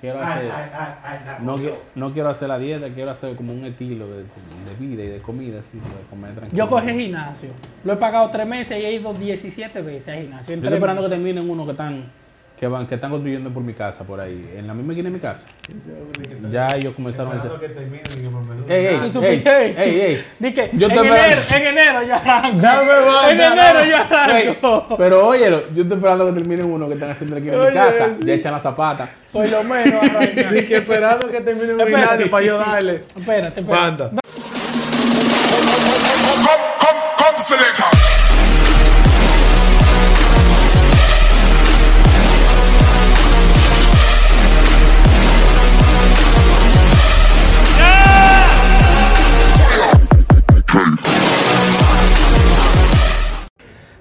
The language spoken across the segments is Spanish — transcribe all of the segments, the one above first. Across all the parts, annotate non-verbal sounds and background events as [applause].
quiero hacer, ay, ay, ay, ay, no, quiero, no quiero hacer la dieta, quiero hacer como un estilo de, de vida y de comida, así, de comer tranquilo. Yo cogí gimnasio. Lo he pagado tres meses y he ido 17 veces a gimnasio. Yo estoy esperando que meses. terminen uno que están, que van, que están construyendo por mi casa, por ahí, en la misma esquina de mi casa. Ya ellos comenzaron a me ey, ey, ¿Tú ey, ey, ey. Di que Yo en, enero, en enero arranco. Ya me va, en ya enero yo arranco. Pero óyelo, yo estoy esperando que terminen uno que están haciendo aquí en mi casa, ya echan la zapata. Por lo menos arranca. Dije esperando que termine un gimnasio para yo darle. Espérate, espérate. Banda.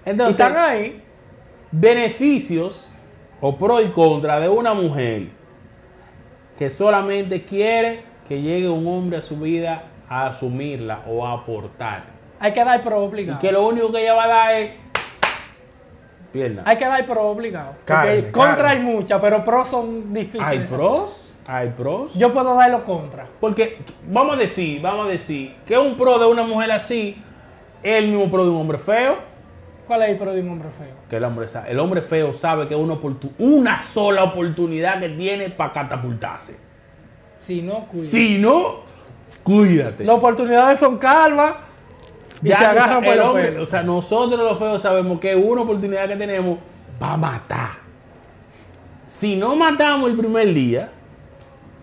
Entonces, están ahí. beneficios o pro y contra de una mujer que solamente quiere que llegue un hombre a su vida a asumirla o a aportar. Hay que dar pro Y obligado. que lo único que ella va a dar es pierna. Hay que dar pro obligado. Porque Carne, contra carne. hay muchas, pero pros son difíciles. Hay pros, hay pros. Yo puedo dar los contra. Porque vamos a decir, vamos a decir que un pro de una mujer así es el mismo pro de un hombre feo. ¿Cuál es el un hombre feo? Que el hombre, el hombre feo sabe que es una, una sola oportunidad que tiene para catapultarse. Si no, cuida. Si no, cuídate. Las oportunidades son calvas y Ya se agarran por el hombre. O sea, nosotros los feos sabemos que una oportunidad que tenemos para matar. Si no matamos el primer día,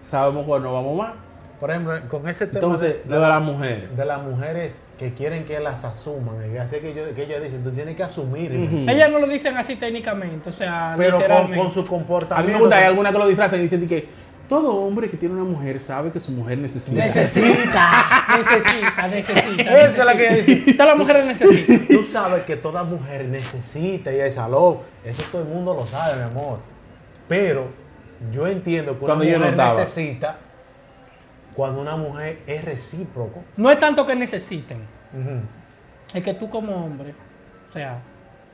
sabemos que no vamos más. Por ejemplo, con ese tema Entonces, de, de las mujeres. de las mujeres que quieren que las asuman, y así que, yo- que ellas dicen, tú tienes que asumirme. Ujú. Ellas no lo dicen así técnicamente, o sea, Pero con, literalmente. con su A mí comportamiento. me gusta, hay alguna que lo disfrazan y dicen que todo hombre que tiene una mujer sabe que su mujer necesita. Necesita, [laughs] necesita, necesita. Esa es la que. Todas las mujeres necesitan. Tú sabes que toda mujer necesita ir al salón. Eso todo el mundo lo sabe, mi amor. Pero yo entiendo que una Cuando yo mujer necesita cuando una mujer es recíproco. No es tanto que necesiten, es que tú como hombre, o sea,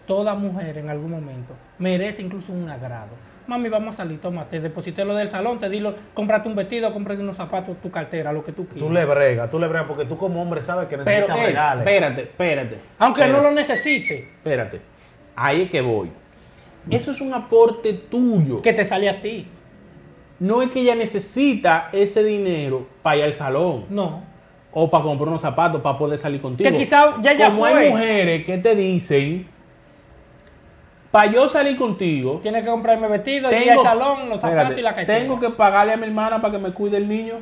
toda mujer en algún momento merece incluso un agrado. Mami, vamos a salir, toma, te deposité lo del salón, te di lo, cómprate un vestido, cómprate unos zapatos, tu cartera, lo que tú quieras. Tú le bregas, tú le bregas porque tú como hombre sabes que Pero, necesitas ey, regales. espérate, espérate. Aunque no lo necesite, Espérate. Ahí es que voy. Eso es un aporte tuyo. que te sale a ti. No es que ella necesita ese dinero para ir al salón. No. o para comprar unos zapatos para poder salir contigo. Que quizá ya ya Como fue. hay mujeres que te dicen, para yo salir contigo, Tienes que comprarme vestido, ir al salón, los zapatos espérate, y la tengo que pagarle a mi hermana para que me cuide el niño.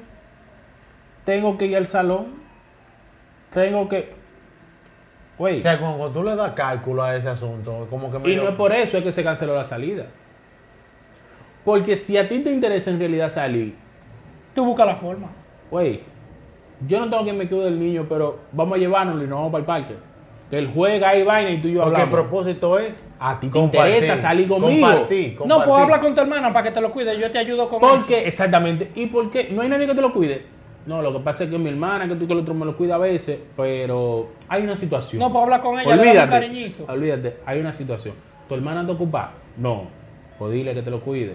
Tengo que ir al salón. Tengo que... O sea, cuando tú le das cálculo a ese asunto, como que y medio- no es por eso es que se canceló la salida. Porque si a ti te interesa en realidad salir, Tú buscas la forma. Güey, yo no tengo que me cuide del niño, pero vamos a llevárnoslo y nos vamos para el parque. Que él juega ahí vaina y tú y yo Porque el hablamos. propósito es A ti te compartir, interesa salir conmigo. Compartir, No, compartir. pues habla con tu hermana para que te lo cuide. Yo te ayudo con eso. Porque, exactamente. ¿Y por qué? No hay nadie que te lo cuide. No, lo que pasa es que mi hermana, que tú que el otro me lo cuida a veces, pero hay una situación. No, pues habla con ella, le da un Olvídate, cariñito. olvídate, hay una situación. ¿Tu hermana te ocupa? No. Pues dile que te lo cuide.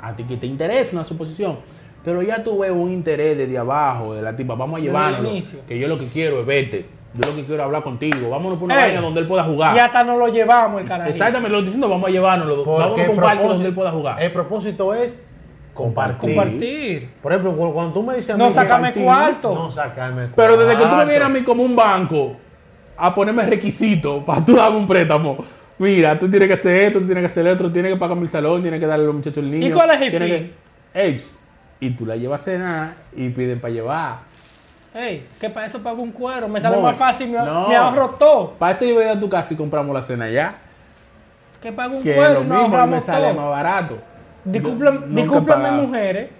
A ti que te interesa una suposición. Pero ya tú ves un interés desde abajo, de la tipa, vamos a llevarlo. Que yo lo que quiero es verte. Yo lo que quiero es hablar contigo. Vámonos por una Ey, vaina donde él pueda jugar. Y hasta nos lo llevamos el carajo. Exactamente, lo estoy diciendo, vamos a Vamos a el un donde él pueda jugar. El propósito es compartir. Compartir. Por ejemplo, cu- cuando tú me dices a No mí sacarme cuarto. No sacarme cuarto. Pero desde que tú me vienes a mí como un banco a ponerme requisitos para tú darme un préstamo. Mira, tú tienes que hacer esto, tú tienes que hacer otro, tienes que pagarme el salón, tienes que darle a los muchachos el niño. ¿Y cuál es el fin? que- y tú la llevas a cenar y piden para llevar. Ey, que para eso pago un cuero. Me sale más fácil, me, no. me ahorro todo. Para eso yo voy a tu casa y compramos la cena ya. Que pago un Que cuero lo y mismo me sale más barato. Discúlpenme, mujeres.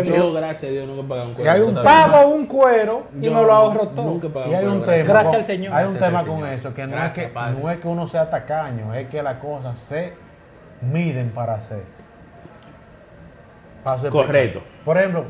pagado- Yo, gracias a Dios, nunca he pagado un Y hay un cuero. Pago un cuero y Yo me lo ahorro todo. Y hay cuero, un gracias. tema. Gracias con- al Señor. Hay un Gracias tema con eso, que no, es que Padre. no es que uno sea tacaño, es que las cosas se miden para hacer. Para hacer Correcto. Por ejemplo,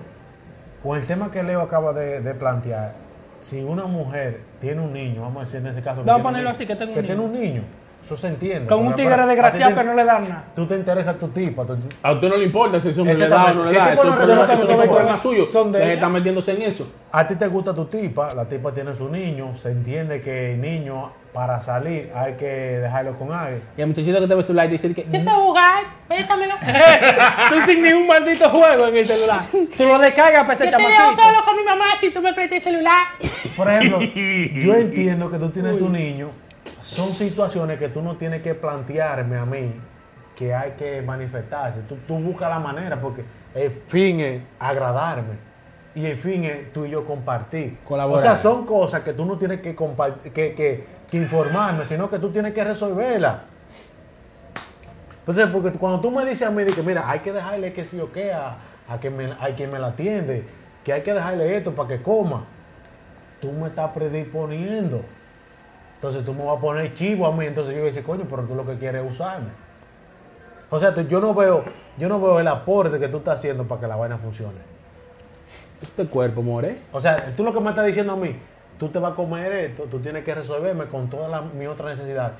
con el tema que Leo acaba de, de plantear, si una mujer tiene un niño, vamos a decir en ese caso. Vamos a un ponerlo niño, así, que tengo un que tiene un niño, Eso se entiende. Con un tigre desgraciado a que no le dan nada. Tú te interesa tu tipo. tú- A usted no le importa si hombre le da o Exactamente. no le Si el da. tipo Eso no es resuelve, problema- eso eso es son problema suyo. estar metiéndose en eso. A ti te gusta tu tipa, la tipa tiene su niño, se entiende que el niño para salir hay que dejarlo con alguien. Y el muchachito que te ve el celular y dice que ¿Qué sé jugar? Préstamelo. [laughs] Tú sin ni un maldito juego en el celular. Tú lo descargas para ese Yo te dejo chamaquito. solo con mi mamá si tú me prestas el celular. Por ejemplo, yo entiendo que tú tienes tu niño, son situaciones que tú no tienes que plantearme a mí que hay que manifestarse. Tú, tú buscas la manera porque el fin es agradarme y el fin es tú y yo compartir. Colaborar. O sea, son cosas que tú no tienes que, que, que, que informarme, sino que tú tienes que resolverlas. Entonces, porque cuando tú me dices a mí, de que mira, hay que dejarle que sí o qué a, a, que me, a quien me la atiende, que hay que dejarle esto para que coma, tú me estás predisponiendo. Entonces tú me vas a poner chivo a mí, entonces yo voy a decir, coño, pero tú lo que quieres es usarme. O sea, tú- yo no veo, yo no veo el aporte que tú estás haciendo para que la vaina funcione. este cuerpo, more. O sea, tú lo que me estás diciendo a mí, tú te vas a comer esto, tú tienes que resolverme con toda la, mi otra necesidad.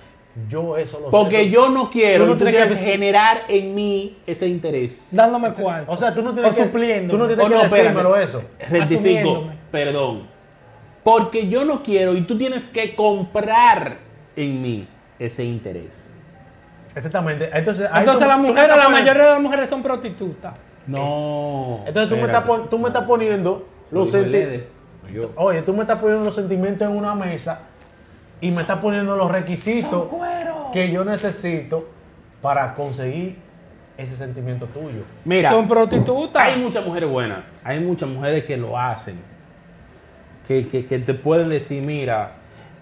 Yo eso lo Porque sé. yo no quiero, Tú no tienes que generar en mí ese interés. Dándome cuál. O sea, tú no tienes O que, supliéndome. tú no tienes Oh, que no, decírmelo espérame. eso. Rectifico, perdón. Porque yo no quiero y tú tienes que comprar en mí ese interés. Exactamente. Entonces, Entonces tú- mujeres, estás la mayoría de las mujeres son prostitutas. No. Entonces tú me, estás, tú me estás poniendo los sentimientos. Oye, tú me estás poniendo los sentimientos en una mesa y me estás poniendo los requisitos que yo necesito para conseguir ese sentimiento tuyo. Mira, Son prostitutas. hay muchas mujeres buenas. Hay muchas mujeres que lo hacen. Que, que, que te pueden decir, mira,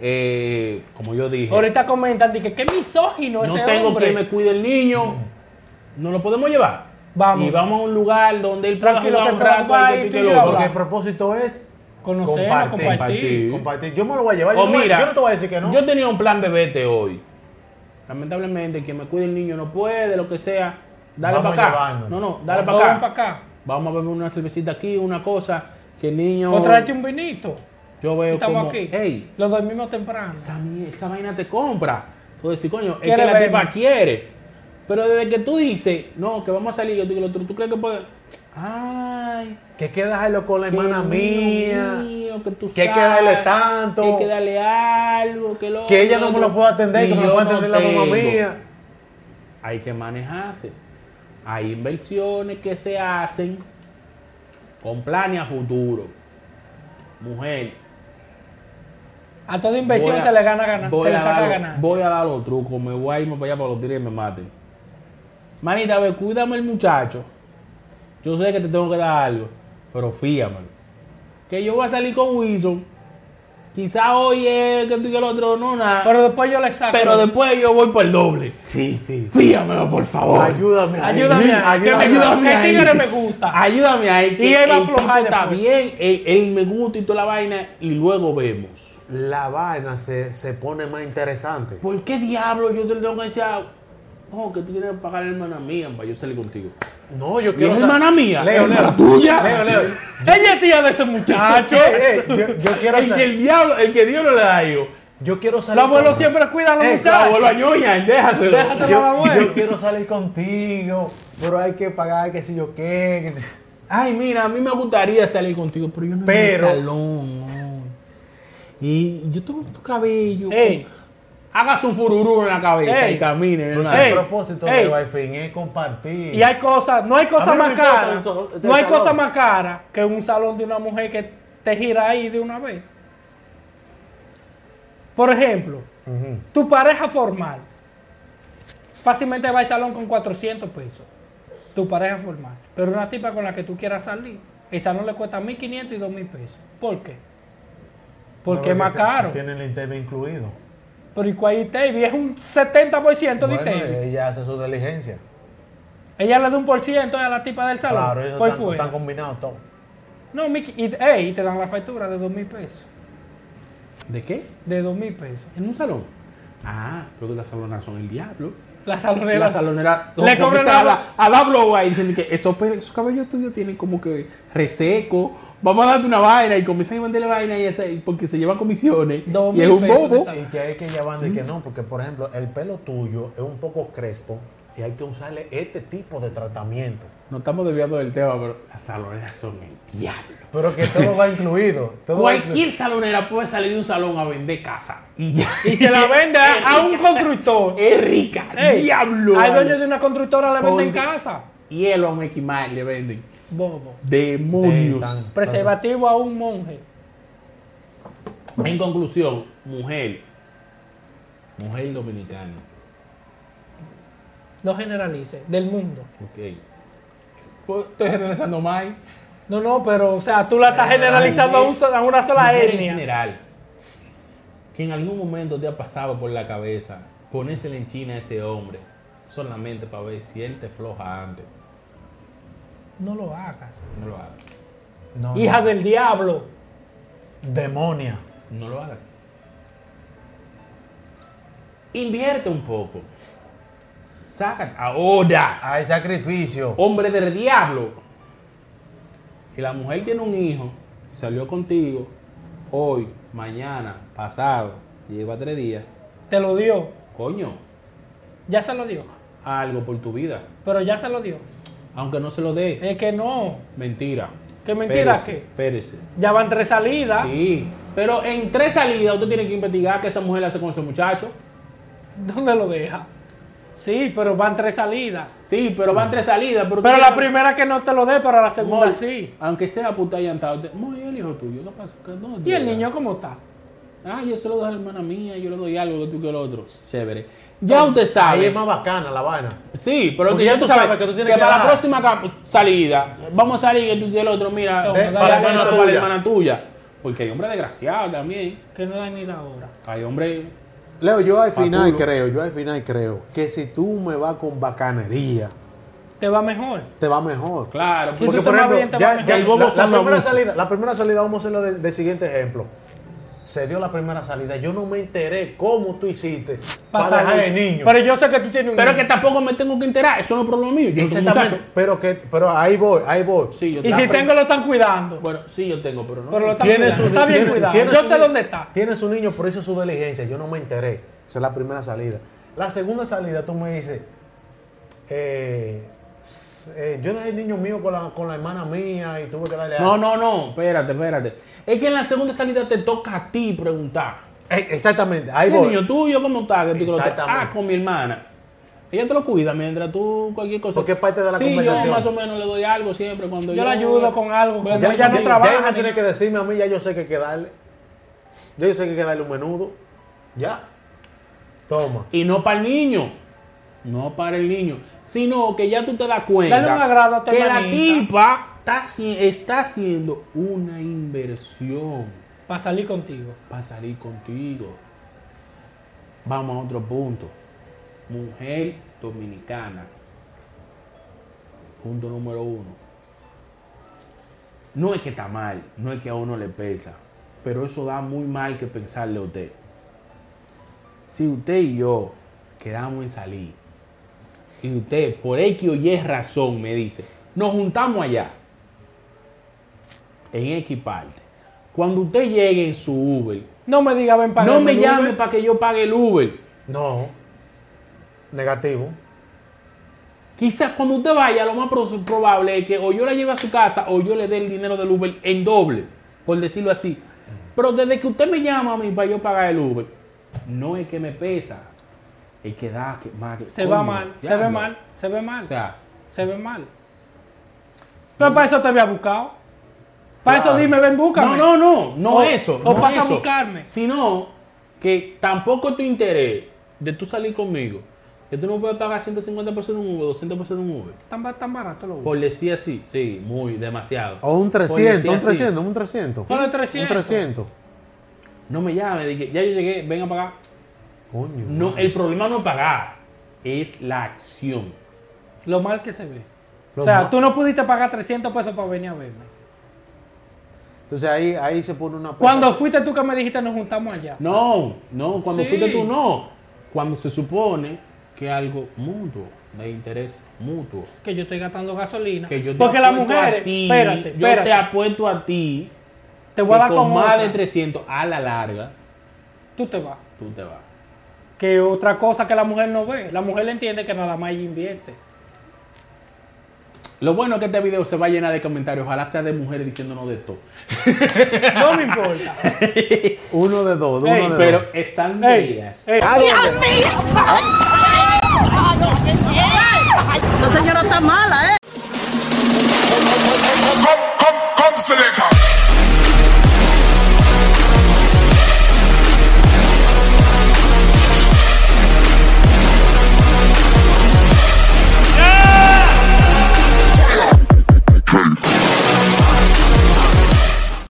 eh, como yo dije, Ahorita comentan, dije, qué misógino no ese tengo hombre. quien me cuide el niño. No lo podemos llevar. Vamos. Y vamos a un lugar donde él pueda jugar que un rato. Porque el propósito es compartir. compartir. compartir. Yo me lo voy a llevar. O Yo, no mira, yo no te voy a decir que no. Yo tenía un plan de vete hoy. Lamentablemente, quien me cuide el niño no puede, lo que sea. Dale Vamos para acá. No, no, dale para acá. para acá. Vamos a beber una cervecita aquí, una cosa. Que el niño. O tráete un vinito. Yo veo Estamos como, aquí. hey, Lo dormimos temprano. esa, esa vaina te compra. Tú decís, coño, es que la verme. tipa quiere. Pero desde que tú dices, no, que vamos a salir, yo digo, lo otro, ¿tú crees que puede? Ay, Que hay que dejarlo con la hermana mía. mío, que, tú que hay que sabes, darle tanto. Que hay que darle algo, que lo Que ella no me lo puede atender, Y que me lo puede no atender la mamá mía. Hay que manejarse. Hay inversiones que se hacen con planes a futuro. Mujer, A toda inversión a- se le gana ganar. Se le saca ganar. Voy a dar los trucos, me voy a irme para allá para los tigres y me maten. Manita, a ver, cuídame el muchacho. Yo sé que te tengo que dar algo, pero fíjame. Que yo voy a salir con Wilson. Quizá hoy es que tú y el otro no nada. Pero, Pero después yo le saco. después yo voy por el doble. Sí, sí. Fíjamelo, por favor. Ayúdame ahí. Ayúdame ahí, que me- Ayúdame ¿Qué ahí. tigre me gusta? Ayúdame ahí. Y él va a aflojar Está bien, él, él me gusta y toda la vaina, y luego vemos. La vaina se, se pone más interesante. ¿Por qué diablo yo te tengo que decir, oh, que tú tienes que pagar a la hermana mía para yo salir contigo? No, yo ¿Y quiero es hermana mía? Leo, ¿Es Leo. hermana tuya? Leo, Leo. Ella es tía de ese muchacho. [laughs] Ey, ey, yo, yo quiero El que el diablo, el que Dios no le da hijo. yo quiero Los salir. abuelos con- siempre cuidan a los Ey, La muchachos. abuela ñoña, déjaselo. Déjaselo. yo, la abuela. yo quiero salir contigo, pero hay que pagar qué sé yo qué. Ay, mira, a mí me gustaría salir contigo, pero yo no Pero- en el salón. no. Y yo tengo tu cabello. Ey, Hágase un fururú en la cabeza Ey. y camine. El propósito ey. de Wi-Fi es compartir. y hay cosas, no hay cosa más cara. No hay salón. cosa más cara que un salón de una mujer que te gira ahí de una vez. Por ejemplo, tu pareja formal fácilmente va al salón con 400 pesos. Tu pareja formal. Pero una tipa con la que tú quieras salir, el salón le cuesta 1.500 y 2.000 pesos. ¿Por qué? Porque No, es más caro. Tiene el internet incluido. Pero ¿y cuál es un 70% de Bueno, ella hace su diligencia. Ella le da un por ciento a la tipa del salón. Claro, ellos por están, están combinados todos. No, Miki, y, ey, y te dan la factura de 2.000 pesos. ¿De qué? De 2.000 pesos. ¿En un salón? Ah, creo que las saloneras son el diablo. La salonera. Las saloneras Le cobran a la- a la blow ahí dicen que esos, esos cabellos tuyos tienen como que reseco, vamos a darte una vaina y comienzan a venderle vaina y ese- porque se llevan comisiones. Dos y es un bobo. Y que hay que llevar de que no, porque por ejemplo, el pelo tuyo es un poco crespo y hay que usarle este tipo de tratamiento. No estamos desviando del tema, pero las saloneras son el diablo. Pero que todo va incluido. Todo va Cualquier salonera puede salir de un salón a vender casa. Y, ya. Y se la [laughs] vende a, un constructor. Es rica. Ey, diablo. Hay dueños de una constructora le venden casa. Y el hombre le venden. Bobo. Demonios. Sí, Preservativo a un monje. En conclusión, mujer. Mujer dominicana. No generalice. Del mundo. Ok. Pues, Estoy generalizando más. No, no, pero, o sea, tú la estás generalizando a, un so- a una sola Mujer en etnia. general. Que en algún momento te ha pasado por la cabeza ponérsele en China a ese hombre. Solamente para ver si él te floja antes. No lo hagas. No lo hagas. No, Hija no. del diablo. Demonia. No lo hagas. Invierte un poco. Sácate. Ahora. Hay sacrificio. Hombre del diablo. Si la mujer tiene un hijo, salió contigo hoy, mañana, pasado, lleva tres días, Te lo dio. coño, Ya se lo dio. algo por tu vida. Pero ya se lo dio. Aunque no se lo dé. Es que no. Mentira. ¿Qué mentira qué? Espérese. Ya van tres salidas. Sí. Pero en tres salidas usted tiene que investigar qué esa mujer hace con ese muchacho. ¿Dónde lo deja? Sí, pero van tres salidas. Sí, pero van tres salidas. Pero, la primera que no te lo dé, pero la segunda sí. Aunque sea puta llantado. te- Amor, ¿y el hijo tuyo? ¿Qué pasa? ¿Qué- dónde ¿Y el niño cómo está? Ah, yo se lo doy a la hermana mía, yo le doy algo que tú que el otro. Chévere. Ya usted sabe. Ahí es más bacana la vaina. Sí, pero Porque que ya tú sabes que tú tienes que para la próxima salida, vamos a salir que tú y el otro, mira, De- para la hermana para la tuya. hermana tuya. Porque hay hombres desgraciados también. Que no da ni la hora. Hay hombres. Leo, yo al final creo, yo al final creo que si tú me vas con bacanería, Te va mejor. te va mejor. Claro, porque por ejemplo, bien, ya- ya- la, la primera salida, la primera salida, vamos a hacerlo de- del siguiente ejemplo. Se dio la primera salida. Yo no me enteré cómo tú hiciste para dejar el niño. Pero yo sé que tú tienes un pero niño. que tampoco me tengo que enterar, eso no es problema mío. Yo no Exactamente. Pero, que, pero ahí voy, ahí voy. Sí, yo Y si tengo, lo están cuidando. Bueno, sí, yo tengo, pero no. Pero lo están Tiene cuidando. su, está bien tiene- cuidado. tiene Yo su sé dónde está. Tiene su niño, pero hizo su diligencia. Yo no me enteré. Esa es la primera salida. La segunda salida, tú me dices, eh, eh, yo dejé el niño mío con la, con la hermana mía y tuve que darle No, algo. no, no, espérate, espérate. Es que en la segunda salida te toca a ti preguntar. Eh, exactamente, ahí el voy. niño tuyo cómo está? Que ah, con mi hermana. Ella te lo cuida mientras tú cualquier cosa. Porque es parte de la sí, conversación. yo más o menos le doy algo siempre cuando yo. Yo le ayudo con algo. Como Ya, ella no ya- trabaja. ya ni- tiene que decirme a mí, ya yo sé que hay que darle. Ya yo sé que hay que darle un menudo. Ya. Toma. Y no para el niño. No para el niño. Sino que ya tú te das cuenta Dale un agrado a tu que la tipa está, haci- está haciendo una inversión Para salir contigo. para salir contigo. Vamos a otro punto. Mujer dominicana. Punto número uno. No es que está mal, no es que a uno le pesa, pero eso da muy mal que pensarle a usted. Si usted y yo quedamos en salir, y usted por X o Y razón me dice, nos juntamos allá, en X parte. Cuando usted llegue en su Uber, No me diga, ven para no me llame para que yo pague el Uber. No. Negativo. Quizás cuando usted vaya, lo más pro- probable es que o yo la lleve a su casa o yo le dé el dinero del Uber en doble, por decirlo así. Pero desde que usted me llama a mí para yo pagar el Uber, no es que me pesa, es que da que más que- Se coño, va mal, se ve mal, se ve mal. O sea, se ve mal. Pero para eso te había buscado. Para Claro. eso dime, ven, búscame. no, no, no, no O- eso. o no pasa a eso. buscarme. Sino que tampoco tu interés de tú salir conmigo, que tú no puedes pagar 150 pesos de un Uber, 200 pesos de un Uber. Tan, tan barato lo Por decir así, sí, muy, demasiado. O un Por 300, decir un así. 300, un 300. Ponle 300. Un 300. No me llame, que ya yo llegué, ven a pagar. Coño. No, el problema no es pagar, es la acción. Lo mal que se ve. Lo o sea, mal- tú no pudiste pagar 300 pesos para venir a verme. Entonces ahí, ahí se pone una. Cuando fuiste tú que me dijiste nos juntamos allá. No, no, cuando Sí. fuiste tú no. Cuando se supone que algo mutuo. de interés mutuo. Que yo estoy gastando gasolina. Que yo te Porque las mujeres. a ti, espérate, yo espérate. te apuesto a ti te voy a dar con más otra. de 300 a la larga, Tú te vas. tú te vas. Que otra cosa que la mujer no ve. La mujer le entiende que nada más ella invierte. Lo bueno es que este video se va a llenar de comentarios. Ojalá sea de mujeres diciéndonos de todo. No me importa. Uno de dos, uno de pero dos. Pero están bellas. La señora está mala, ¿eh?